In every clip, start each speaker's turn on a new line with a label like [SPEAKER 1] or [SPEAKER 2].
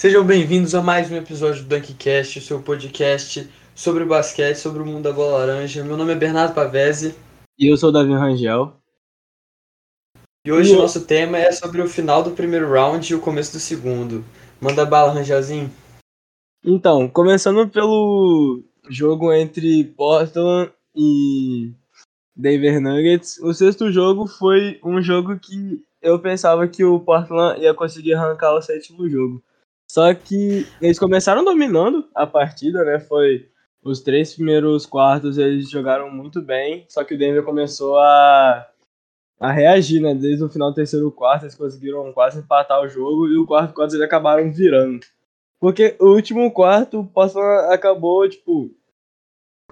[SPEAKER 1] Sejam bem-vindos a mais um episódio do Dunkcast, o seu podcast sobre o basquete, sobre o mundo da bola laranja. Meu nome é Bernardo Pavese.
[SPEAKER 2] E eu sou o Davi Rangel.
[SPEAKER 1] E hoje o nosso tema é sobre o final do primeiro round e o começo do segundo. Manda bala, Rangelzinho.
[SPEAKER 2] Então, começando pelo jogo entre Portland e Denver Nuggets, o sexto jogo foi um jogo que eu pensava que o Portland ia conseguir arrancar o sétimo jogo. Só que eles começaram dominando a partida, né? Foi os três primeiros quartos eles jogaram muito bem, só que o Denver começou a, a reagir, né? Desde o final do terceiro quarto eles conseguiram quase empatar o jogo e o quarto quarto eles acabaram virando. Porque o último quarto o Portland acabou, tipo,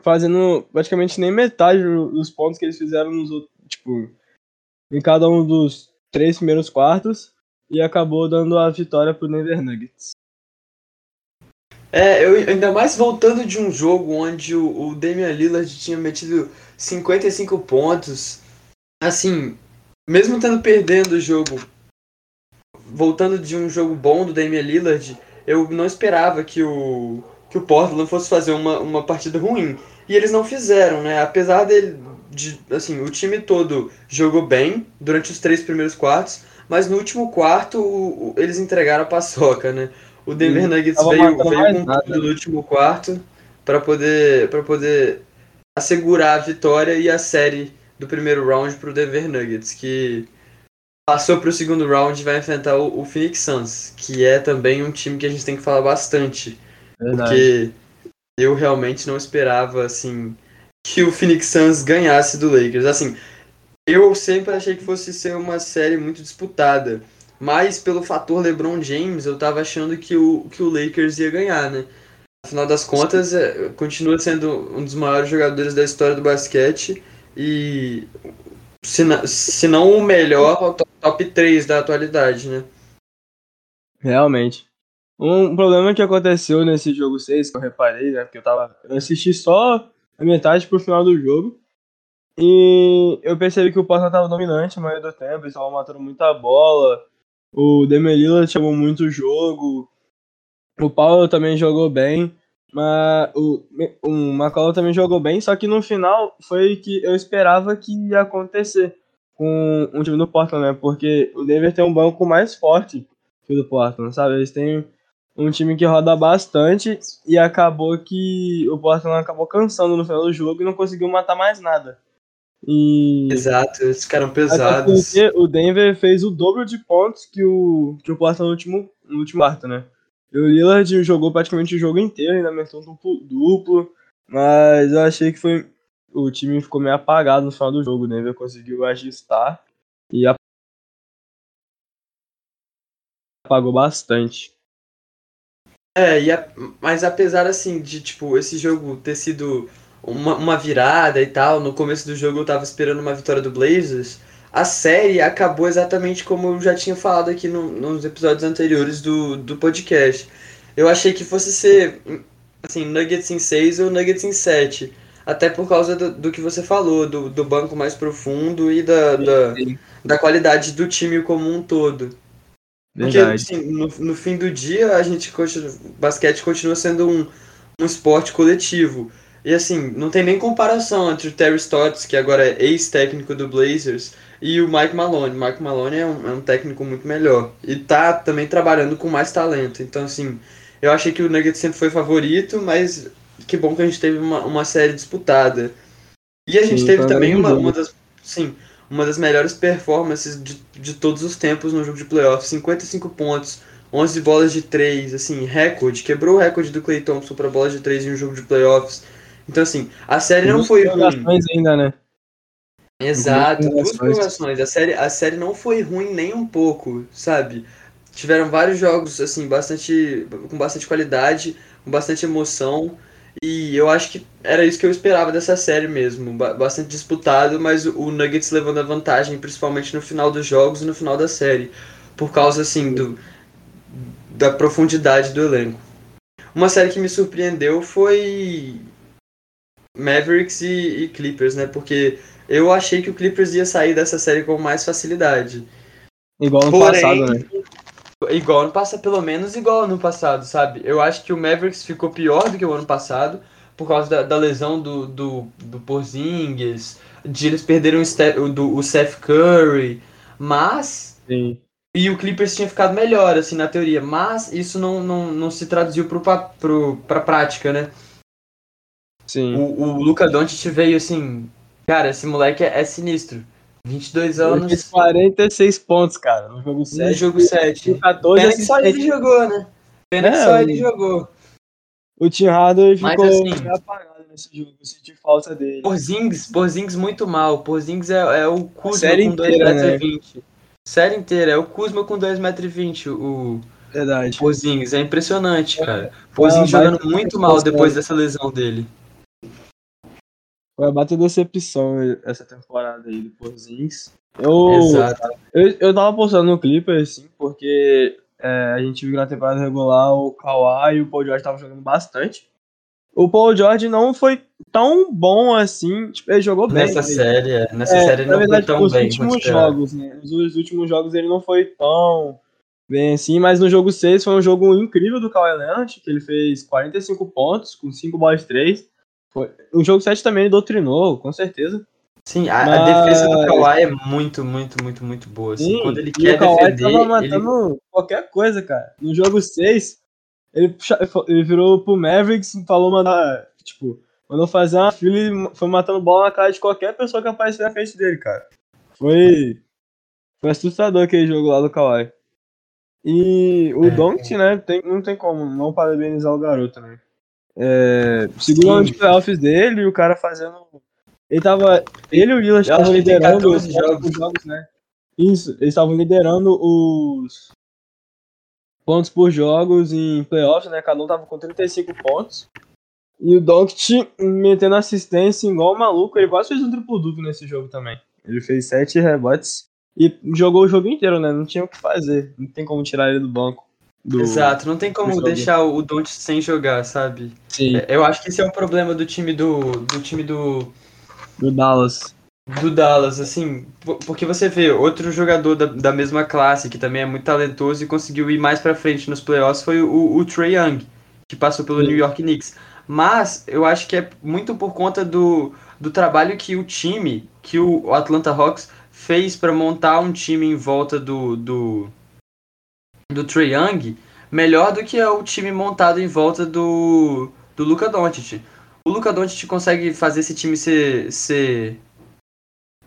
[SPEAKER 2] fazendo praticamente nem metade dos pontos que eles fizeram nos outros, tipo, em cada um dos três primeiros quartos e acabou dando a vitória pro Denver Nuggets.
[SPEAKER 1] É, eu ainda mais voltando de um jogo onde o, o Damian Lillard tinha metido 55 pontos, assim, mesmo tendo perdendo o jogo, voltando de um jogo bom do Damian Lillard, eu não esperava que o que o Portland fosse fazer uma, uma partida ruim. E eles não fizeram, né? Apesar dele de, assim, o time todo jogou bem durante os três primeiros quartos, mas no último quarto o, o, eles entregaram a paçoca, né? O Denver Sim, Nuggets veio, veio com tudo no último quarto para poder, pra poder assegurar a vitória e a série do primeiro round para o Denver Nuggets, que passou para o segundo round e vai enfrentar o, o, Phoenix Suns, que é também um time que a gente tem que falar bastante. Verdade. Porque eu realmente não esperava assim que o Phoenix Suns ganhasse do Lakers. Assim, eu sempre achei que fosse ser uma série muito disputada. Mas pelo fator LeBron James, eu tava achando que o, que o Lakers ia ganhar, né? Afinal das contas, é, continua sendo um dos maiores jogadores da história do basquete e se não, se não o melhor, o top 3 da atualidade, né?
[SPEAKER 2] Realmente. Um problema que aconteceu nesse jogo 6, que eu reparei, né? Porque eu tava. Eu assisti só a metade pro final do jogo. E eu percebi que o Portland tava dominante a maioria do tempo, eles estavam matando muita bola. O Demelila chamou muito o jogo. O Paulo também jogou bem. Mas o, o McCollum também jogou bem, só que no final foi que eu esperava que ia acontecer com o time do Portland, né? Porque o Denver tem um banco mais forte que o do Portland, sabe? Eles têm um time que roda bastante e acabou que o Portland acabou cansando no final do jogo e não conseguiu matar mais nada.
[SPEAKER 1] E... Exato, eles ficaram pesados.
[SPEAKER 2] O Denver fez o dobro de pontos que o, que o Portland no último, no último quarto, né? E o Lillard jogou praticamente o jogo inteiro, ainda meteu um duplo, duplo, mas eu achei que foi. O time ficou meio apagado no final do jogo, o Denver conseguiu ajustar e apagou bastante.
[SPEAKER 1] É, e a, mas apesar assim de tipo esse jogo ter sido uma, uma virada e tal. No começo do jogo eu tava esperando uma vitória do Blazers. A série acabou exatamente como eu já tinha falado aqui no, nos episódios anteriores do, do podcast. Eu achei que fosse ser assim, Nuggets em 6 ou Nuggets em 7. Até por causa do, do que você falou, do, do banco mais profundo e da, da, da qualidade do time como um todo. Porque assim, no, no fim do dia a gente continua, basquete continua sendo um, um esporte coletivo. E assim, não tem nem comparação entre o Terry Stotts, que agora é ex-técnico do Blazers, e o Mike Malone. O Mike Malone é um, é um, técnico muito melhor. E tá também trabalhando com mais talento. Então, assim, eu achei que o Nuggets sempre foi favorito, mas que bom que a gente teve uma, uma série disputada. E a gente sim, teve também uma, uma das. Sim, uma das melhores performances de, de todos os tempos no jogo de playoffs. 55 pontos, 11 bolas de 3, assim, recorde. Quebrou o recorde do Clay Thompson para bolas de 3 em um jogo de playoffs. Então, assim, a série não foi ruim.
[SPEAKER 2] ainda, né?
[SPEAKER 1] Exato, duas prorrogações. A série, a série não foi ruim nem um pouco, sabe? Tiveram vários jogos, assim, bastante. com bastante qualidade, com bastante emoção. E eu acho que era isso que eu esperava dessa série mesmo. Bastante disputado, mas o Nuggets levando a vantagem, principalmente no final dos jogos e no final da série. Por causa, assim, do, da profundidade do elenco. Uma série que me surpreendeu foi Mavericks e, e, Clippers, né? Porque eu achei que o Clippers ia sair dessa série com mais facilidade.
[SPEAKER 2] Igual no Porém, passado, né?
[SPEAKER 1] igual ano passado, pelo menos igual ano passado, sabe? Eu acho que o Mavericks ficou pior do que o ano passado, por causa da, da lesão do, do, do Porzingis, de eles perderam o, Steph, do, o Seth Curry, mas...
[SPEAKER 2] Sim.
[SPEAKER 1] E o Clippers tinha ficado melhor, assim, na teoria, mas isso não, não, não se traduziu pro, pra prática, né?
[SPEAKER 2] Sim.
[SPEAKER 1] O, o Luca Doncic veio assim, cara, esse moleque é, é sinistro. 22 anos. Fez
[SPEAKER 2] 46 pontos, cara, no jogo 7.
[SPEAKER 1] No jogo 7.
[SPEAKER 2] 14
[SPEAKER 1] Pena que só ele jogou, né? Pena é, que só ele jogou.
[SPEAKER 2] O Tim Harden ficou assim, apagado nesse jogo, eu senti falta dele.
[SPEAKER 1] Porzingis, Porzingis muito mal. Porzingis é, é o Kuzma com 2,20m. Né? Série inteira, é o Kuzma com 2,20m, o
[SPEAKER 2] Verdade.
[SPEAKER 1] Porzingis. É impressionante, cara. Porzingis ah, jogando muito mal depois dessa lesão dele.
[SPEAKER 2] Foi a decepção essa temporada aí do Porzingis. Eu, Exato. Eu, eu tava postando no Clippers, assim, porque é, a gente viu na temporada regular o Kawhi e o Paul George estavam jogando bastante. O Paul George não foi tão bom assim, tipo, ele jogou bem.
[SPEAKER 1] Nessa série, é, nessa é, série ele não verdade, foi tão
[SPEAKER 2] os
[SPEAKER 1] bem.
[SPEAKER 2] Últimos jogos, né? Os últimos jogos ele não foi tão bem assim, mas no jogo 6 foi um jogo incrível do Kawhi Leonard, que ele fez 45 pontos com 5 bolas 3 foi... O jogo 7 também doutrinou, com certeza.
[SPEAKER 1] Sim, a, Mas... a, defesa do Kawhi é muito, muito, muito, muito boa. Assim. Sim, Quando ele quer o Kawhi defender.
[SPEAKER 2] Tava matando ele... qualquer coisa, cara. No jogo 6, ele, ele virou pro Mavericks e falou mandar. Tipo, mandou fazer uma fila e foi matando bola na cara de qualquer pessoa que aparecer na frente dele, cara. Foi. Foi assustador aquele jogo lá do Kawhi. E o é. Doncic, né, tem, não tem como não parabenizar o garoto, né? É, segundo de playoffs dele, o cara fazendo. Ele tava. Ele e o Lillard estavam liderando os jogos. jogos, né? Isso, eles estavam liderando os pontos por jogos em playoffs, né? Cada um tava com 35 pontos. E o Doncic metendo assistência igual maluco, ele quase fez um triplo duplo nesse jogo também. Ele fez 7 rebotes e jogou o jogo inteiro, né? Não tinha o que fazer, não tem como tirar ele do banco. Do,
[SPEAKER 1] Exato, não tem como deixar o Don't sem jogar, sabe?
[SPEAKER 2] Sim.
[SPEAKER 1] É, eu acho que esse é o problema do time do. do time do.
[SPEAKER 2] Do Dallas.
[SPEAKER 1] Do Dallas, assim, porque você vê outro jogador da, da mesma classe que também é muito talentoso e conseguiu ir mais pra frente nos playoffs foi o, o Trey Young, que passou pelo Sim. New York Knicks. Mas eu acho que é muito por conta do, do trabalho que o time, que o Atlanta Hawks fez para montar um time em volta do, do, do Trae Young melhor do que é o time montado em volta do, do Luca Doncic. O Luca Doncic consegue fazer esse time ser, ser,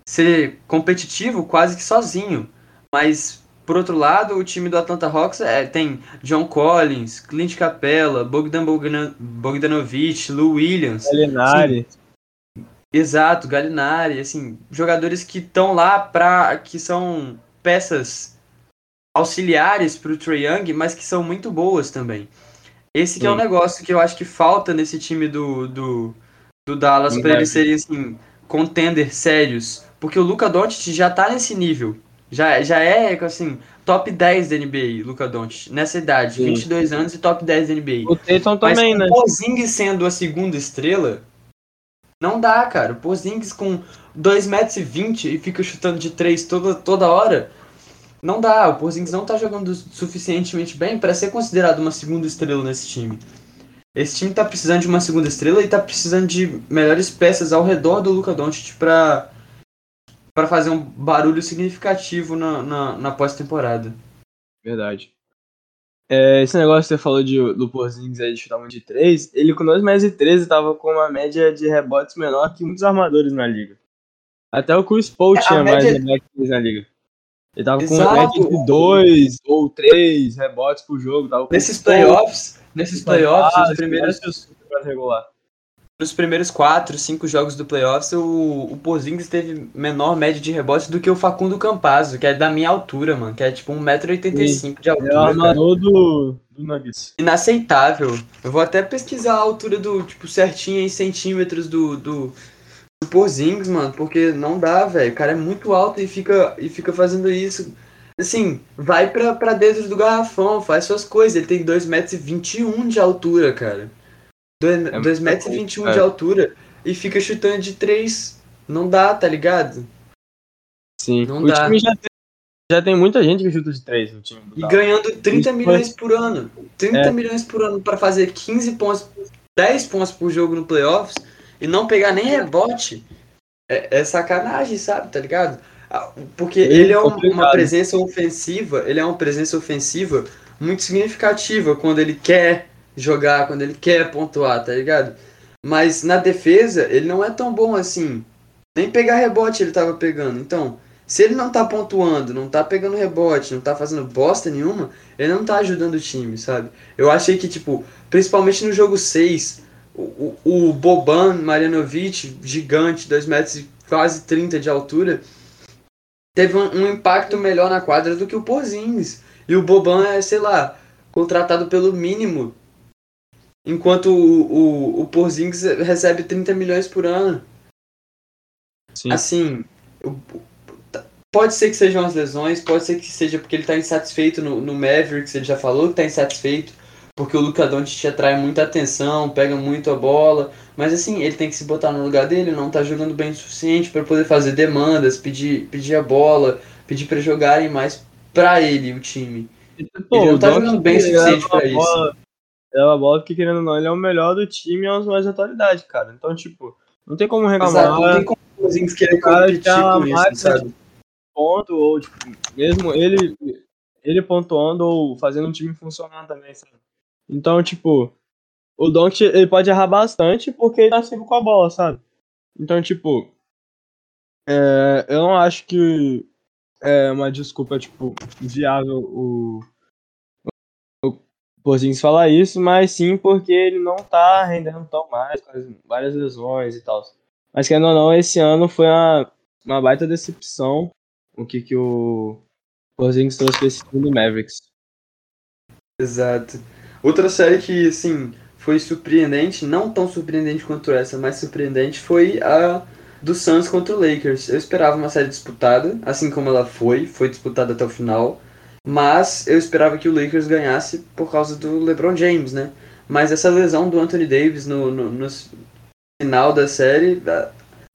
[SPEAKER 1] ser competitivo quase que sozinho. Mas, por outro lado, o time do Atlanta Hawks é, tem John Collins, Clint Capella, Bogdan Bogdanovic, Lou Williams.
[SPEAKER 2] Galinari.
[SPEAKER 1] Assim, exato, Galinari. Assim, jogadores que estão lá para que são peças auxiliares para o Trae Young, mas que são muito boas também. Esse que é o um negócio que eu acho que falta nesse time do, do, do Dallas para eles serem assim, contender sérios. Porque o Luca Doncic já tá nesse nível. Já, já é, assim, top 10 da NBA, Luca Doncic, nessa idade, Sim. 22 anos e top 10 da NBA.
[SPEAKER 2] O Tatum também, né?
[SPEAKER 1] o Porzingis sendo a segunda estrela, não dá, cara. O Porzingis com 2,20m e fica chutando de 3 toda, toda hora, não dá, o Porzingis não tá jogando suficientemente bem para ser considerado uma segunda estrela nesse time. Esse time tá precisando de uma segunda estrela e tá precisando de melhores peças ao redor do Luca Doncic para para fazer um barulho significativo na, na, na pós-temporada.
[SPEAKER 2] Verdade. É, esse negócio que você falou de, do Porzingis aí de chutar muito de 3, ele com 2 metros e 13 tava com uma média de rebotes menor que muitos armadores na liga. Até o Chris Paul é, tinha mais rebotes na liga. Ele tava Exato. com um média de dois ou três rebotes por jogo. Tava
[SPEAKER 1] nesses playoffs, nesses playoffs, ah, os primeiros. Regular. Nos primeiros quatro, cinco jogos do playoffs, o, o Porzingis teve menor média de rebotes do que o Facundo Campazzo, que é da minha altura, mano, que é tipo 1,85m de altura. É o
[SPEAKER 2] armador do, do Nuggets.
[SPEAKER 1] Inaceitável. Eu vou até pesquisar a altura do, tipo, certinho em centímetros do, do, o Porzingis, mano, porque não dá, velho. O cara é muito alto e fica, e fica fazendo isso. Assim, vai pra, pra dentro do garrafão, faz suas coisas. Ele tem 2,21m de altura, cara. 2,21m é de altura e fica chutando de 3. Não dá, tá ligado?
[SPEAKER 2] Sim. Não o dá. time já já tem muita gente que chuta de 3 no time.
[SPEAKER 1] E ganhando 30 milhões por ano. 30 é. milhões por ano para fazer 15 pontos, 10 pontos por jogo no playoffs e não pegar nem rebote. É, é sacanagem, sabe? Tá ligado? Ah, porque ele é um, uma presença ofensiva, ele é uma presença ofensiva muito significativa quando ele quer jogar, quando ele quer pontuar, tá ligado? Mas na defesa, ele não é tão bom assim. Nem pegar rebote ele tava pegando. Então, se ele não tá pontuando, não tá pegando rebote, não tá fazendo bosta nenhuma, ele não tá ajudando o time, sabe? Eu achei que, tipo, principalmente no jogo 6, o, o Boban Marjanovic, gigante, 2 metros e quase 30 de altura, teve um, um, impacto melhor na quadra do que o Porzingis. E o Boban é, sei lá, contratado pelo mínimo enquanto o, o, o Porzingis recebe 30 milhões por ano. Sim. Assim, pode ser que sejam as lesões, pode ser que seja porque ele está insatisfeito no, no Mavericks, ele já falou que está insatisfeito, porque o Luca Doncic atrai muita atenção, pega muito a bola, mas assim, ele tem que se botar no lugar dele, não está jogando bem o suficiente para poder fazer demandas, pedir, pedir a bola, pedir para jogarem mais para ele, o time. Pô, ele não está jogando bem o suficiente para isso
[SPEAKER 2] é uma bola que, querendo ou não, ele é o melhor do time e é um dos mais de atualidade, cara. Então, tipo, não tem como reclamar. Exato, não tem como
[SPEAKER 1] os querer competir com isso, sabe?
[SPEAKER 2] Ponto, ou, tipo, mesmo ele, ele pontuando ou fazendo o time funcionar também, sabe? Então, tipo, o Don't ele pode errar bastante porque ele tá sempre com a bola, sabe? Então, tipo, é, eu não acho que é uma desculpa, tipo, viável o Porzingis falar isso, mas sim porque ele não tá rendendo tão mais, com várias lesões e tal. Mas querendo ou não, esse ano foi uma, uma baita decepção o que, que o Porzingis trouxe pra esse time do Mavericks.
[SPEAKER 1] Exato. Outra série que, assim, foi surpreendente, não tão surpreendente quanto essa, mas surpreendente, foi a do Suns contra o Lakers. Eu esperava uma série disputada, assim como ela foi, foi disputada até o final. Mas eu esperava que o Lakers ganhasse por causa do LeBron James, né? Mas essa lesão do Anthony Davis no, no, no final da série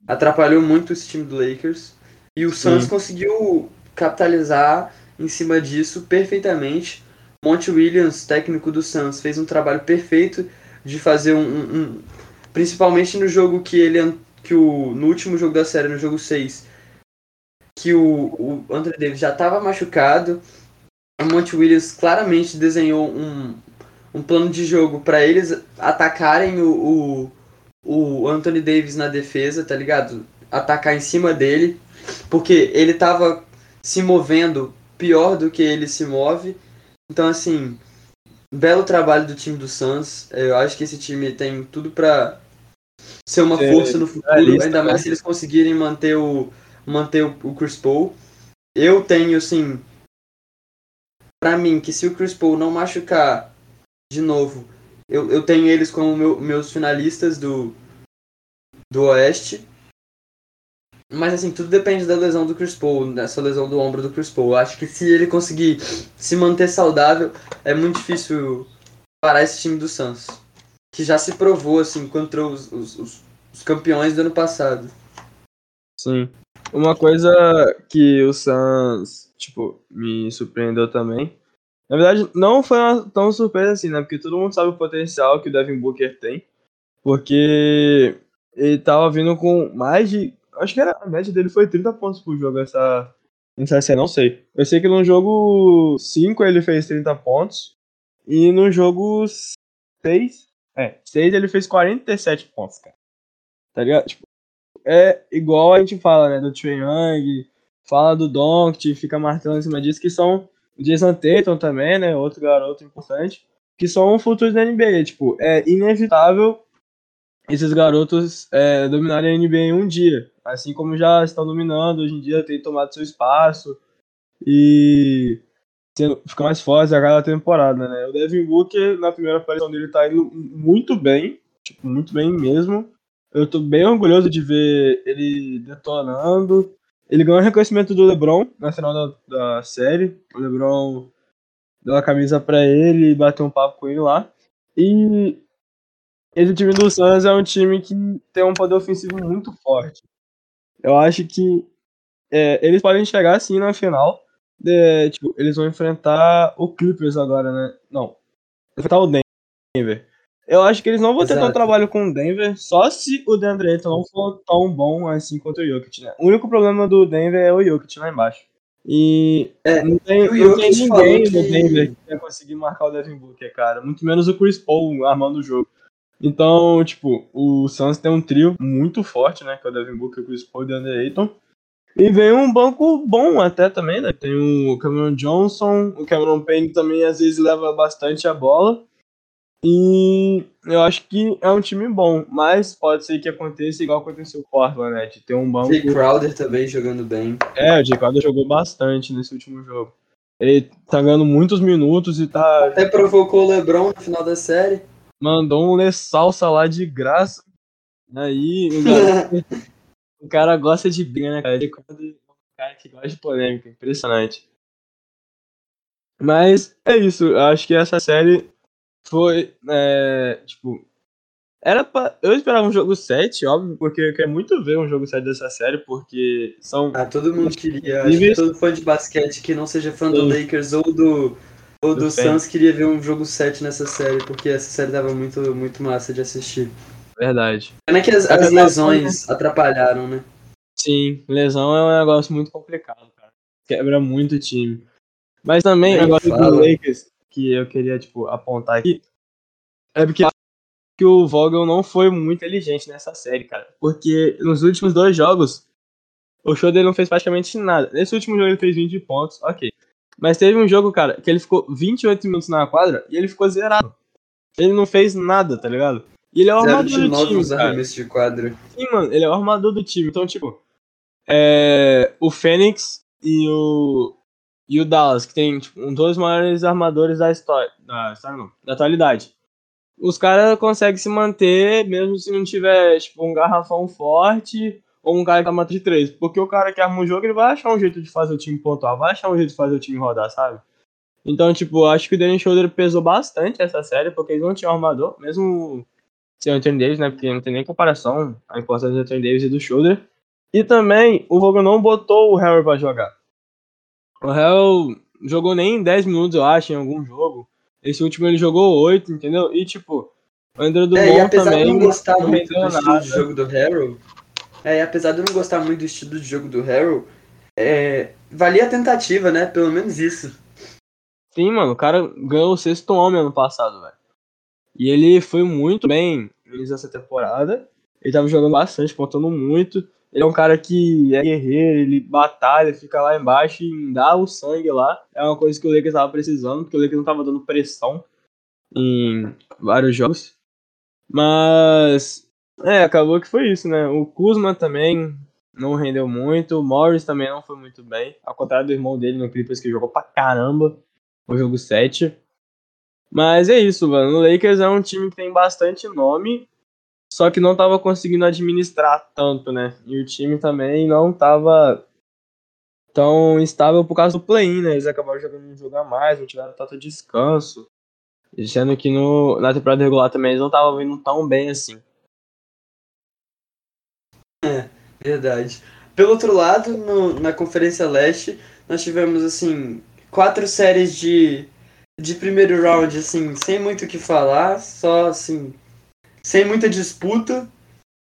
[SPEAKER 1] atrapalhou muito esse time do Lakers. E o Suns conseguiu capitalizar em cima disso perfeitamente. Monte Williams, técnico do Suns, fez um trabalho perfeito de fazer um, um, um, principalmente no jogo que ele que o no último jogo da série, no jogo 6, que o, o Anthony Davis já estava machucado a Monte Williams claramente desenhou um, um plano de jogo para eles atacarem o, o, o Anthony Davis na defesa, tá ligado? Atacar em cima dele, porque ele tava se movendo pior do que ele se move. Então, assim, belo trabalho do time do Suns. Eu acho que esse time tem tudo para ser uma é, força no futuro, é ainda mais né? se eles conseguirem manter o manter o, o Chris Paul. Eu tenho, assim, para mim que se o Chris Paul não machucar de novo, eu, eu tenho eles como meu, meus finalistas do, do Oeste. Mas assim, tudo depende da lesão do Chris Paul, dessa lesão do ombro do Chris Paul. Eu acho que se ele conseguir se manter saudável, é muito difícil parar esse time do Suns. Que já se provou, assim, contra os, os, os, campeões do ano passado.
[SPEAKER 2] Sim. Uma coisa que o Suns tipo, me surpreendeu também. Na verdade, não foi tão surpresa assim, né? Porque todo mundo sabe o potencial que o Devin Booker tem. Porque ele tava vindo com mais de. Acho que era, a média dele foi 30 pontos por jogo essa, essa série, não sei. Eu sei que no jogo 5 ele fez 30 pontos. E no jogo 6. É, 6 ele fez 47 pontos, cara. Tá ligado? Tipo, é igual a gente fala, né? Do Trae Young, fala do Doncic, fica martelando em cima disso, que são o Jason Tatum também, né, outro garoto importante, que são futuros da NBA, tipo, é inevitável esses garotos é, dominarem a NBA em um dia, assim como já estão dominando, hoje em dia tem tomado seu espaço e sendo, fica mais forte a cada temporada, né, o Devin Booker, na primeira aparição dele, tá indo muito bem, tipo, muito bem mesmo, eu tô bem orgulhoso de ver ele detonando, ele ganhou reconhecimento do LeBron na final da, da série. O LeBron deu a camisa para ele e bateu um papo com ele lá. E esse time do Suns é um time que tem um poder ofensivo muito forte. Eu acho que é, eles podem chegar sim na final, É, tipo, eles vão enfrentar o Clippers agora, né? Não. Enfrentar o Denver. Eu acho que eles não vão ter tanto trabalho com o Denver, só se o Denver Ayton não for tão bom assim quanto o Jokic, né? O único problema do Denver é o Jokic lá embaixo. E é, não tem, não tem ninguém no Denver que vai conseguir marcar o Devin Booker, cara. Muito menos o Chris Paul armando o jogo. Então, tipo, o Suns tem um trio muito forte, né? Que é o Devin Booker, o Chris Paul e o DeAndre Ayton. E vem um banco bom até também, né? Tem o Cameron Johnson, o Cameron Payne também às vezes leva bastante a bola. E eu acho que é um time bom, mas pode ser que aconteça igual aconteceu com o Portland, né? De ter um banco.
[SPEAKER 1] Jay Crowder também jogando bem.
[SPEAKER 2] É, o Jay Crowder jogou bastante nesse último jogo. Ele tá ganhando muitos minutos e tá.
[SPEAKER 1] Até provocou o LeBron no final da série.
[SPEAKER 2] Mandou um lê salsa lá de graça. Aí o cara, o cara gosta de briga, né, cara? Ele é um cara que gosta de polêmica, impressionante. Mas é isso, eu acho que essa série foi, é, tipo, era pra, eu esperava um jogo 7, óbvio, porque eu quero muito ver um jogo 7 dessa série, porque são...
[SPEAKER 1] Ah, todo mundo queria, acho que todo fã de basquete que não seja fã do Lakers ou do, ou do, do Suns queria ver um jogo 7 nessa série, porque essa série tava muito, muito massa de assistir.
[SPEAKER 2] Verdade.
[SPEAKER 1] Pena que as, as lesões atrapalharam, né?
[SPEAKER 2] Sim, lesão é um negócio muito complicado, cara. Quebra muito o time. Mas também, agora do Lakers, que eu queria, tipo, apontar aqui é porque que o Vogel não foi muito inteligente nessa série, cara. Porque nos últimos dois jogos, o show dele não fez praticamente nada. Nesse último jogo ele fez 20 pontos, ok. Mas teve um jogo, cara, que ele ficou 28 minutos na quadra e ele ficou zerado. Ele não fez nada, tá ligado? E ele é o armador do time, cara.
[SPEAKER 1] de quadra.
[SPEAKER 2] Sim, mano, ele é o armador do time. Então, tipo, é... o Fênix e o e o Dallas, que tem tipo, um dos maiores armadores da história. Da história não, da atualidade. Os caras conseguem se manter, mesmo se não tiver tipo, um garrafão forte ou um cara que tá matando de três. Porque o cara que arma um jogo, ele vai achar um jeito de fazer o time pontuar, vai achar um jeito de fazer o time rodar, sabe? Então, tipo, acho que o Dennis Schroeder pesou bastante essa série, porque eles não tinham armador, mesmo sem o Anthony Davis, né? Porque não tem nem comparação a importância do Anthony Davis e do Schroeder. E também, o Vogel não botou o Harry pra jogar. O Hell jogou nem 10 minutos, eu acho, em algum jogo. Esse último ele jogou 8, entendeu? E tipo, o André Dumont é, e apesar também.
[SPEAKER 1] De não gostar muito do jogo do Harrow, é, apesar de eu não gostar muito do estilo de jogo do Harrow, é, valia a tentativa, né? Pelo menos isso.
[SPEAKER 2] Sim, mano, o cara ganhou o sexto homem ano passado, velho. E ele foi muito bem nessa temporada. Ele tava jogando bastante, pontuando muito. Ele é um cara que é guerreiro, ele batalha, fica lá embaixo e dá o sangue lá. É uma coisa que o Lakers estava precisando, porque o Lakers não estava dando pressão em vários jogos. Mas, é, acabou que foi isso, né? O Kuzma também não rendeu muito, o Morris também não foi muito bem, ao contrário do irmão dele no Clippers que jogou pra caramba o jogo 7. Mas é isso, mano. O Lakers é um time que tem bastante nome só que não estava conseguindo administrar tanto, né? E o time também não estava tão estável por causa do play-in, né? Eles acabaram jogando jogo a mais, não tiveram tanto descanso. Sendo que no, na temporada regular também eles não estavam vindo tão bem assim.
[SPEAKER 1] É, verdade. Pelo outro lado, no, na Conferência Leste, nós tivemos, assim, quatro séries de, de primeiro round, assim, sem muito o que falar, só, assim, sem muita disputa.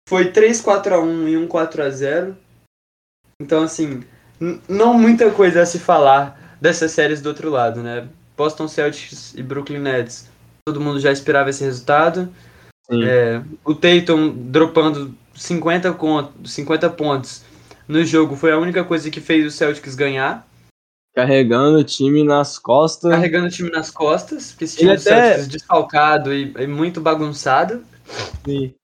[SPEAKER 1] Foi 3 4 a 1 e 1 4 a 0. Então assim, não muita coisa a se falar dessas séries do outro lado, né? Boston Celtics e Brooklyn Nets. Todo mundo já esperava esse resultado. É, o Tatum dropando 50, 50 pontos no jogo foi a única coisa que fez o Celtics ganhar.
[SPEAKER 2] Carregando o time nas costas.
[SPEAKER 1] Carregando o time nas costas, porque esse time Ele do até... Celtics desfalcado e, e muito bagunçado.
[SPEAKER 2] Sim.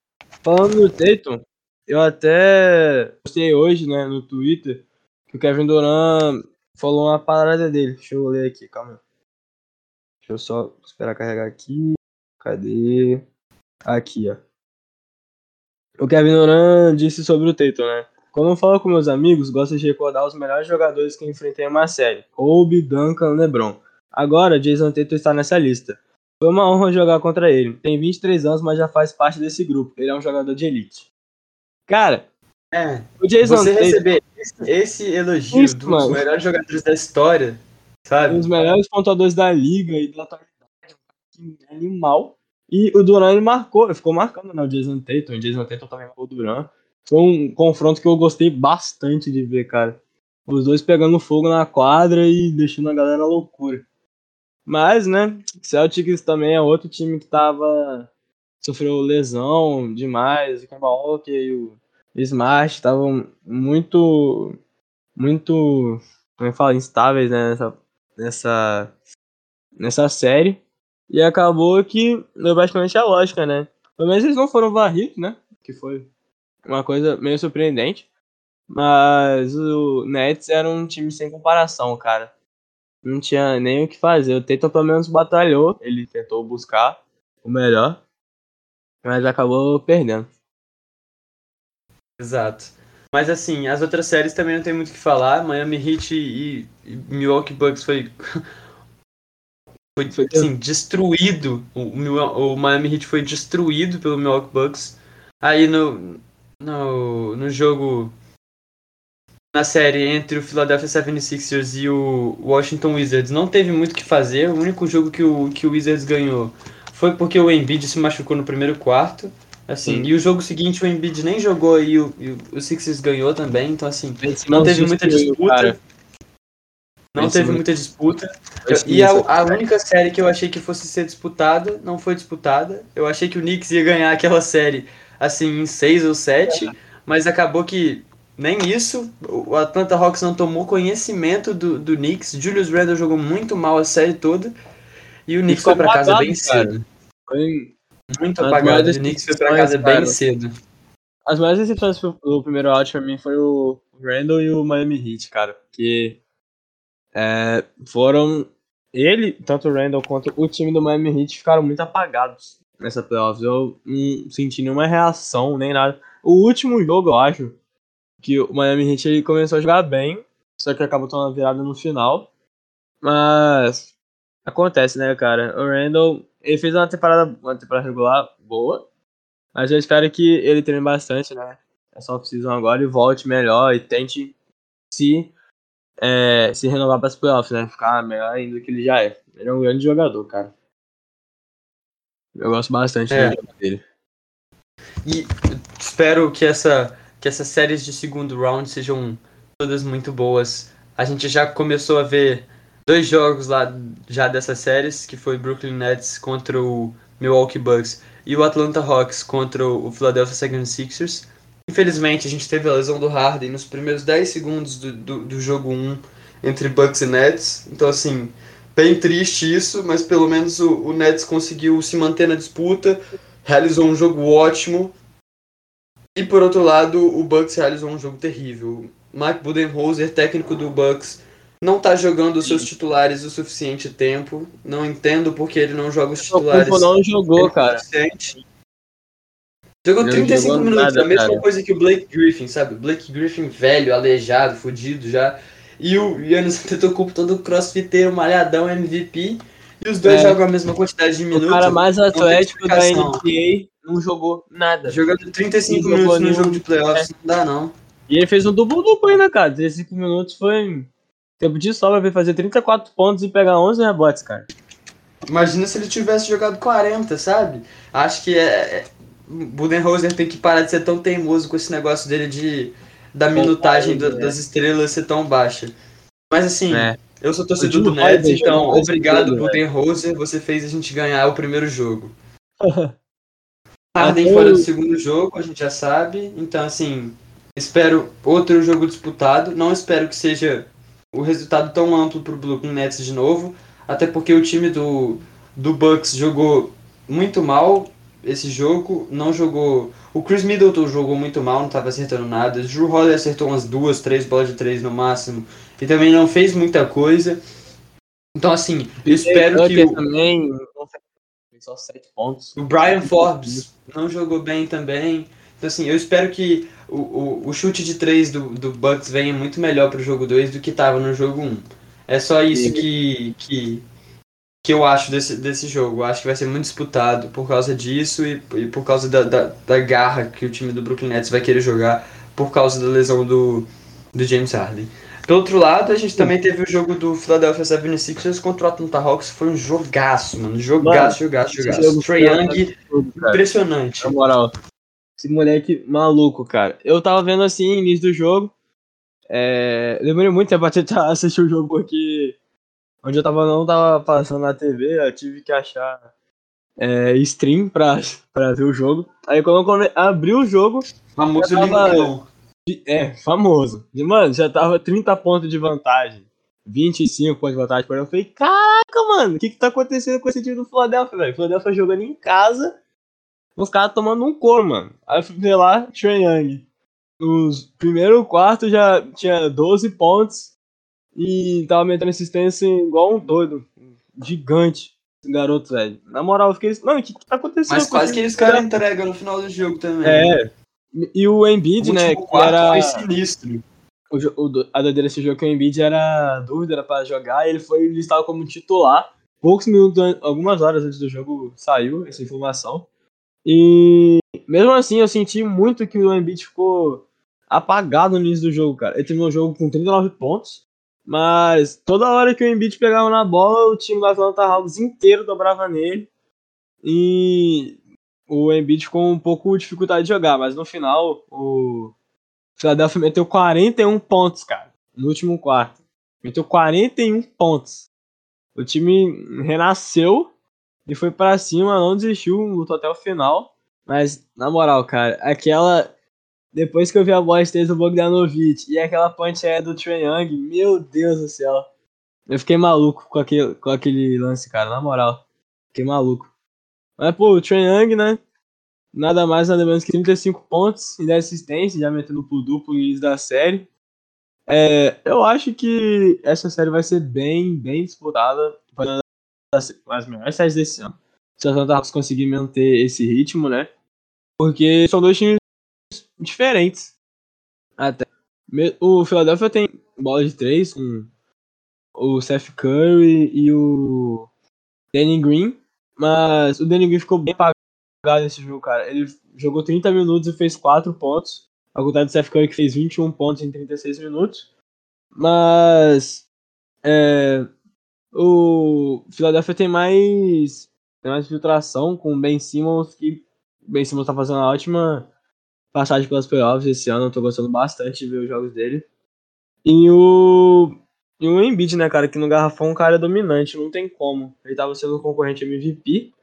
[SPEAKER 2] Falando do Tatum, eu até postei hoje, né, no Twitter, que o Kevin Durant falou uma parada dele. Deixa eu ler aqui, calma. Deixa eu só esperar carregar aqui. Cadê? Aqui, ó. O Kevin Durant disse sobre o Tatum, né? Quando eu falo com meus amigos, gosto de recordar os melhores jogadores que enfrentei em uma série. Kobe, Duncan, LeBron. Agora, Jason Tatum está nessa lista. Foi uma honra jogar contra ele. Tem 23 anos, mas já faz parte desse grupo. Ele é um jogador de elite. Cara,
[SPEAKER 1] É.
[SPEAKER 2] O Jason
[SPEAKER 1] Você
[SPEAKER 2] Tatum,
[SPEAKER 1] receber esse, esse elogio
[SPEAKER 2] Isso,
[SPEAKER 1] dos
[SPEAKER 2] mano.
[SPEAKER 1] melhores jogadores da história, sabe?
[SPEAKER 2] um dos melhores pontuadores da liga e da atualidade, um cara animal. E o Duran ele marcou, ficou marcando né, o Jason Tatum. O Jason Tatum também marcou o Duran. Foi um confronto que eu gostei bastante de ver, cara. Os dois pegando fogo na quadra e deixando a galera loucura. Mas, né, Celtics também é outro time que tava. sofreu lesão demais. O Kemba Walker e o Smart estavam muito. muito. como é que fala? instáveis né, nessa, nessa, nessa série. E acabou que deu basicamente a lógica, né? Pelo menos eles não foram varridos, né? Que foi uma coisa meio surpreendente. Mas o Nets era um time sem comparação, cara. Não tinha nem o que fazer. O Tatum pelo menos batalhou. Ele tentou buscar o melhor. Mas acabou perdendo.
[SPEAKER 1] Exato. Mas assim, as outras séries também não tem muito o que falar. Miami Heat e, e Milwaukee Bucks foi. Foi,
[SPEAKER 2] Foi
[SPEAKER 1] assim, destruído. O, o Miami Heat foi destruído pelo Milwaukee Bucks. Aí no, no, no jogo. Na série entre o Philadelphia 76ers e o Washington Wizards, não teve muito o que fazer. O único jogo que o, que o Wizards ganhou foi porque o Embiid se machucou no primeiro quarto. Assim,
[SPEAKER 2] Sim.
[SPEAKER 1] e o jogo seguinte o Embiid nem jogou e o, e o Sixers ganhou também, então assim, não teve muita disputa.
[SPEAKER 2] cara.
[SPEAKER 1] Não
[SPEAKER 2] Esse
[SPEAKER 1] teve
[SPEAKER 2] não-
[SPEAKER 1] muita disputa. E a, a única série que eu achei que fosse ser disputada, não foi disputada. Eu achei que o Knicks ia ganhar aquela série, assim, em 6 ou 7, mas acabou que nem isso. O Atlanta Hawks não tomou conhecimento do, do Knicks. Julius Randle jogou muito mal a série toda. E o Knicks foi pra casa bem
[SPEAKER 2] cara.
[SPEAKER 1] cedo.
[SPEAKER 2] Foi
[SPEAKER 1] Muito
[SPEAKER 2] As
[SPEAKER 1] apagado. O Knicks foi pra
[SPEAKER 2] decepções,
[SPEAKER 1] casa bem cedo.
[SPEAKER 2] As maiores decepções do primeiro out pra mim foi o Randall e o Miami Heat, cara. Porque é, foram. Ele, tanto o Randall quanto o time do Miami Heat ficaram muito apagados nessa playoffs. Eu não senti nenhuma reação, nem nada. O último jogo, eu acho, que o Miami Heat ele começou a jogar bem, só que acabou tomando virada no final. Mas acontece, né, cara? O Randall, ele fez uma temporada, uma temporada regular boa, mas eu espero que ele treine bastante, né? Essa off-season agora e volte melhor e tente se, é, se renovar para as playoffs, né? Ficar melhor ainda do que ele já é. Ele é um grande jogador, cara. Eu gosto bastante
[SPEAKER 1] É.
[SPEAKER 2] dele.
[SPEAKER 1] E espero que essa que essas séries de segundo round sejam todas muito boas. A gente já começou a ver dois jogos lá já dessas séries, que foi Brooklyn Nets contra o Milwaukee Bucks e o Atlanta Hawks contra o Philadelphia 76ers. Infelizmente, a gente teve a lesão do Harden nos primeiros 10 segundos do, do, do jogo 1 entre Bucks e Nets. Então, assim, bem triste isso, mas pelo menos o, o Nets conseguiu se manter na disputa, realizou um jogo ótimo. E por outro lado, o Bucks realizou um jogo terrível. Mike Budenholzer, técnico do Bucks, não tá jogando os seus titulares o suficiente tempo. Não entendo porque ele não joga os
[SPEAKER 2] O
[SPEAKER 1] titulares.
[SPEAKER 2] Kupo não jogou, cara.
[SPEAKER 1] suficiente. Jogou
[SPEAKER 2] Não
[SPEAKER 1] 35
[SPEAKER 2] jogou
[SPEAKER 1] minutos,
[SPEAKER 2] nada,
[SPEAKER 1] a mesma
[SPEAKER 2] cara.
[SPEAKER 1] coisa que o Blake Griffin, sabe? Blake Griffin velho, aleijado, fudido já. E o Yannis Antetokounmpo todo crossfiteiro, malhadão, MVP. E os dois
[SPEAKER 2] É.
[SPEAKER 1] jogam a mesma quantidade de minutos.
[SPEAKER 2] O cara mais atlético da. NBA não jogou nada.
[SPEAKER 1] Jogando 35
[SPEAKER 2] Não
[SPEAKER 1] minutos no jogo de playoffs, não dá não.
[SPEAKER 2] E ele fez um duplo-duplo ainda, cara. 35 minutos foi tempo de sobra pra fazer 34 pontos e pegar 11 rebotes, cara.
[SPEAKER 1] Imagina se ele tivesse jogado 40, sabe? Acho que é. É Budenholzer tem que parar de ser tão teimoso com esse negócio dele de da minutagem
[SPEAKER 2] né?
[SPEAKER 1] das estrelas ser tão baixa. Mas assim,
[SPEAKER 2] É.
[SPEAKER 1] eu sou torcedor
[SPEAKER 2] O
[SPEAKER 1] do Nets, então obrigado,
[SPEAKER 2] velho.
[SPEAKER 1] Budenholzer. Você fez a gente ganhar o primeiro jogo. Harden
[SPEAKER 2] Até
[SPEAKER 1] fora
[SPEAKER 2] o-
[SPEAKER 1] do segundo jogo, a gente já sabe. Então, assim, espero outro jogo disputado. Não espero que seja o resultado tão amplo pro Brooklyn Nets de novo. Até porque o time do, do Bucks jogou muito mal esse jogo. Não jogou. O Chris Middleton jogou muito mal, não estava acertando nada. O Drew Holiday acertou umas duas, três bolas de três no máximo. E também não fez muita coisa. Então, assim, eu espero que
[SPEAKER 2] Tucker
[SPEAKER 1] o,
[SPEAKER 2] também só 7 pontos.
[SPEAKER 1] o Brian Forbes não jogou bem também. Então, assim, eu espero que o, o, o chute de 3 do, do Bucks venha muito melhor pro jogo 2 do que tava no jogo 1. É só isso que, que, que eu acho desse, desse jogo. Eu acho que vai ser muito disputado por causa disso e, e por causa da, da, da garra que o time do Brooklyn Nets vai querer jogar por causa da lesão do, do James Harden. Do outro lado, a gente também teve o jogo do Philadelphia 76ers contra o Atlanta Hawks. Foi um jogaço, mano. Jogaço, jogaço, jogaço. Trae Young, impressionante.
[SPEAKER 2] Na moral, esse moleque maluco, cara. Eu tava vendo assim, início do jogo. É... Demorei muito tempo tentar assistir o jogo porque onde eu tava não tava passando na TV. Eu tive que achar é, stream pra, pra ver o jogo. Aí quando eu abri o jogo.
[SPEAKER 1] Famoso tava,
[SPEAKER 2] é, famoso. E, mano, já tava 30 pontos de vantagem. 25 pontos de vantagem. Eu falei, caraca, mano, o que que tá acontecendo com esse time do Philadelphia, velho? Philadelphia jogando em casa, os caras tomando um couro, mano. Aí eu fui ver lá, Trae Young. Nos primeiro quarto já tinha 12 pontos e tava metendo assistência igual um doido. Gigante. Garoto, velho. Na moral, eu fiquei. Mano, o que, que tá acontecendo?
[SPEAKER 1] Mas quase que eles caras entregam no final do jogo também.
[SPEAKER 2] É, e o Embiid,
[SPEAKER 1] o
[SPEAKER 2] né? Que era.
[SPEAKER 1] Foi sinistro.
[SPEAKER 2] O, o, a doideira desse jogo que o Embiid era dúvida era pra jogar ele foi listado como titular. Poucos minutos, algumas horas antes do jogo saiu essa informação. E mesmo assim eu senti muito que o Embiid ficou apagado no início do jogo, cara. Ele terminou o jogo com 39 pontos, mas toda hora que o Embiid pegava na bola, o time do Atlanta Hawks inteiro dobrava nele. E o Embiid com um pouco de dificuldade de jogar, mas no final o Philadelphia meteu 41 pontos, cara, no último quarto. Meteu 41 pontos. O time renasceu e foi para cima, não desistiu, lutou até o final. Mas, na moral, cara, aquela. Depois que eu vi a bola de do Bogdanovic e aquela ponte é do Trae Young, meu Deus do céu. Eu fiquei maluco com aquele, com aquele lance, cara, na moral. Fiquei maluco. Mas, pô, o Trae Young, né? Nada mais, nada menos que 35 pontos e 10 assistências, já metendo pro duplo no início da série. É, eu acho que essa série vai ser bem, bem disputada. Uma das melhores séries desse ano. Se o Atlanta conseguir manter esse ritmo, né? Porque são dois times diferentes. Até. O Philadelphia tem bola de três com o Seth Curry e o Danny Green. Mas o Danny Green ficou bem apagado nesse jogo, cara. Ele jogou 30 minutos e fez 4 pontos. Ao contrário do Seth Curry, que fez 21 pontos em 36 minutos. Mas. É, o Philadelphia tem mais. Tem mais filtração com o Ben Simmons, que o Ben Simmons tá fazendo uma ótima passagem pelas playoffs esse ano. Eu tô gostando bastante de ver os jogos dele. E o. E o Embiid, né, cara, que no garrafão é um cara dominante, não tem como. Ele tava sendo um concorrente MVP.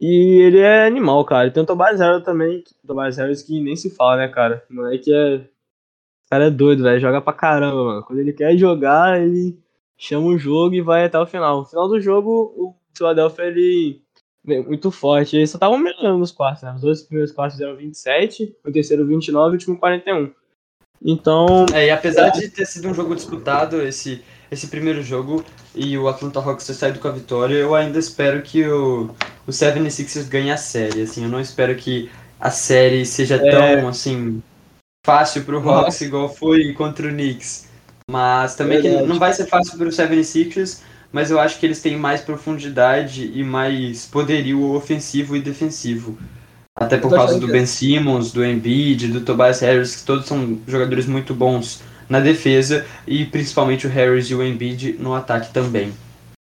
[SPEAKER 2] E ele é animal, cara. Tem o Tobias Harris também. Tobias Harris que nem se fala, né, cara? O moleque é. O cara é doido, velho. Joga pra caramba, mano. Quando ele quer jogar, ele chama o jogo e vai até o final. No final do jogo, o Philadelphia, ele muito forte. Eles só estavam melhorando nos quartos, né? Os dois primeiros quartos eram 27, o terceiro 29 e o último 41. Então.
[SPEAKER 1] É, e apesar de ter sido um jogo disputado, esse, esse primeiro jogo, e o Atlanta Hawks ter saído com a vitória, eu ainda espero que o, o 76ers ganhe a série. Assim, eu não espero que a série seja é... tão assim fácil pro Hawks igual foi contra o Knicks. Mas também que não vai ser fácil pro 76ers, mas eu acho que eles têm mais profundidade e mais poderio ofensivo e defensivo. Até por causa do Ben Simmons, do Embiid, do Tobias Harris, que todos são jogadores muito bons na defesa e principalmente o Harris e o Embiid no ataque também.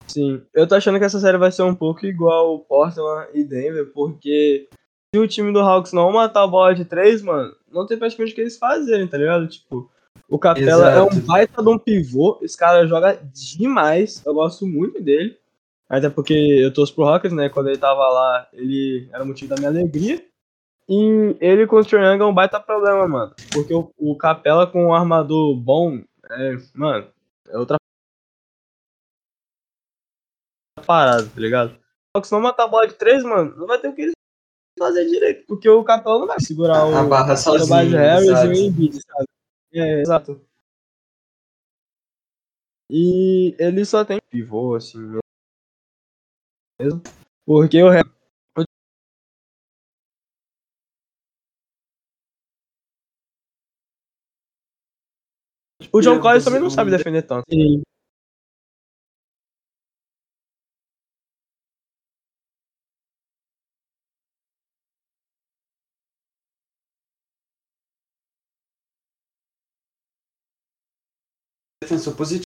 [SPEAKER 2] Sim, eu tô achando que essa série vai ser um pouco igual o Portland e Denver, porque se o time do Hawks não matar a bola de três, mano, não tem praticamente o que eles fazerem, tá ligado? Tipo, o Capela Exato. é um baita de um pivô, esse cara joga demais, eu gosto muito dele. Até porque eu torço pro Rockets, né? Quando ele tava lá, ele era o motivo da minha alegria. E ele com o Triangle é um baita problema, mano. Porque o, o Capela com um armador bom, é, mano, é outra parada, tá ligado? Só que se não matar a bola de três, mano, não vai ter o que eles fazer direito. Porque o Capela não vai segurar o,
[SPEAKER 1] a barra sozinho,
[SPEAKER 2] o Harris e o Embiid, sabe? É, exato. E ele só tem pivô, assim, mesmo. Porque o O John Collins também não sabe defender tanto. Sim.
[SPEAKER 1] Defensor positivo.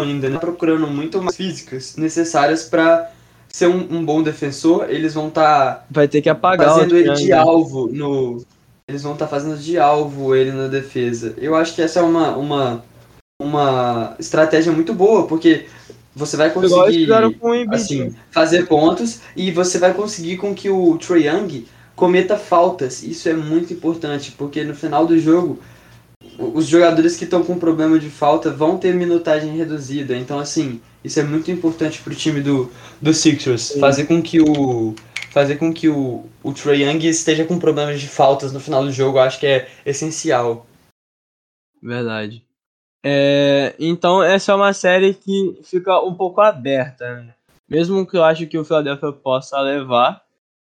[SPEAKER 1] ainda, né? procurando muito mais físicas necessárias para ser um, um, bom defensor. Eles vão estar tá
[SPEAKER 2] vai ter que apagar
[SPEAKER 1] fazendo ele de alvo no eles vão estar tá fazendo de alvo ele na defesa. Eu acho que essa é uma uma uma estratégia muito boa, porque você vai conseguir assim, fazer pontos e você vai conseguir com que o Trae Young cometa faltas. Isso é muito importante, porque no final do jogo os jogadores que estão com problema de falta vão ter minutagem reduzida. Então, assim, isso é muito importante para o time do, do Sixers. Sim. Fazer com que o fazer com que o, o Trae Young esteja com problemas de faltas no final do jogo, acho que é essencial.
[SPEAKER 2] Verdade. É, então, essa é uma série que fica um pouco aberta. Né? Mesmo que eu acho que o Philadelphia possa levar,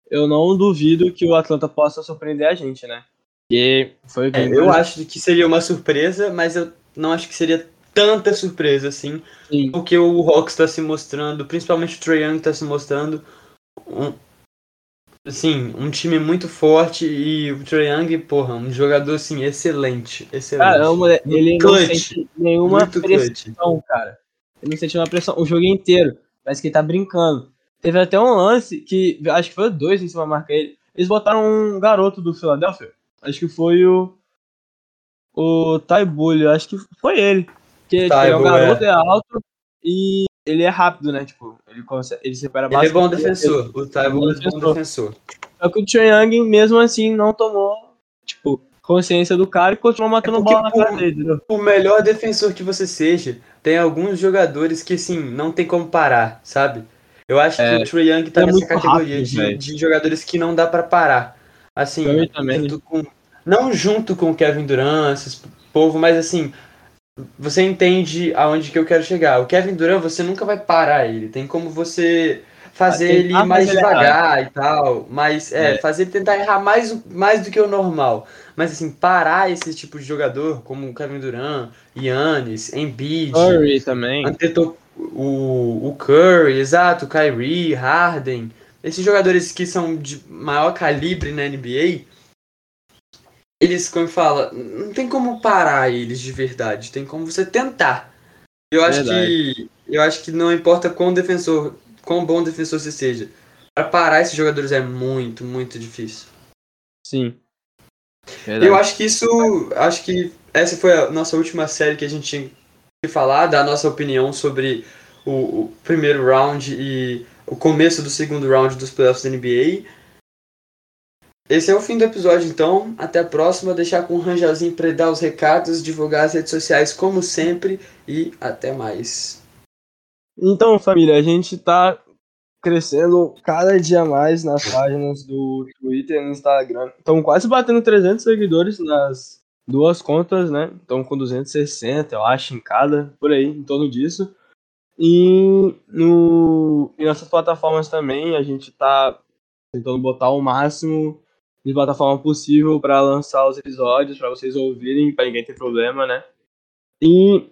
[SPEAKER 2] eu não duvido que o Atlanta possa surpreender a gente, né?
[SPEAKER 1] E foi é, eu acho que seria uma surpresa, mas eu não acho que seria tanta surpresa assim, Sim. porque o Hawks está se mostrando, principalmente o Trae Young está se mostrando um, assim, um time muito forte e o Trae Young, porra, um jogador assim excelente, excelente.
[SPEAKER 2] Caramba, ele clutch, não sente nenhuma pressão, clutch. cara. Ele não sente uma pressão o jogo inteiro. Parece que ele tá brincando. Teve até um lance que acho que foi dois em cima da marca ele. Eles botaram um garoto do Philadelphia Acho que foi o. O Taibulho, acho que foi ele. Que, Taibu, é um garoto, é. é. alto e ele é rápido, né? Tipo, ele, consegue, ele separa
[SPEAKER 1] bastante. Ele é bom defensor. O Taibulho é bom defensor.
[SPEAKER 2] Só que o Young, mesmo assim, não tomou, tipo, consciência do cara e continuou matando é bola na cara dele.
[SPEAKER 1] O melhor defensor que você seja, tem alguns jogadores que, assim, não tem como parar, sabe? Eu acho é, que o Trae Young tá é nessa categoria rápido, de, de, jogadores que não dá para parar. Assim, junto com, não junto com o Kevin Durant, esse povo, mas assim, você entende aonde que eu quero chegar. O Kevin Durant, você nunca vai parar ele. Tem como você fazer ele mais devagar e tal, mas é, é, fazer ele tentar errar mais, mais do que o normal. Mas assim, parar esse tipo de jogador, como o Kevin Durant, Yannis, Embiid,
[SPEAKER 2] Curry também.
[SPEAKER 1] O, o Curry, exato, o Kyrie, Harden, esses jogadores que são de maior calibre na NBA, eles, como fala, não tem como parar eles de verdade, tem como você tentar. Eu acho que eu acho que não importa quão defensor, quão bom defensor você seja, para parar esses jogadores é muito, muito difícil.
[SPEAKER 2] Sim.
[SPEAKER 1] Verdade. Eu acho que isso, acho que essa foi a nossa última série que a gente tinha que falar, dar a nossa opinião sobre o, o primeiro round e o começo do segundo round dos playoffs da NBA. Esse é o fim do episódio, então. Até a próxima. Deixar com o Rangelzinho para dar os recados, divulgar as redes sociais como sempre e até mais.
[SPEAKER 2] Então, família, a gente está crescendo cada dia mais nas páginas do Twitter e no Instagram. Estão quase batendo 300 seguidores nas duas contas, né? Estão com 260, eu acho, em cada, por aí, em torno disso. E no, em nossas plataformas também, a gente está tentando botar o máximo de plataforma possível para lançar os episódios, para vocês ouvirem, para ninguém ter problema, né? E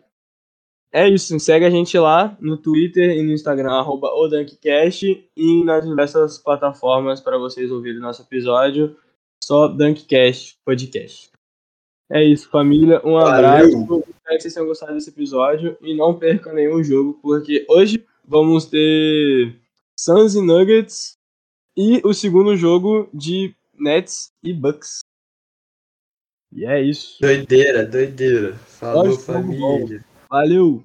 [SPEAKER 2] é isso, segue a gente lá no Twitter e no Instagram, arroba ODunkCast, e nas diversas plataformas para vocês ouvirem nosso episódio, só Dunkcast Podcast. É isso, família. Um abraço. Valeu. Espero que vocês tenham gostado desse episódio e não percam nenhum jogo, porque hoje vamos ter Suns e Nuggets e o segundo jogo de Nets e Bucks. E é isso.
[SPEAKER 1] Doideira, doideira. Falou, família.
[SPEAKER 2] Valeu.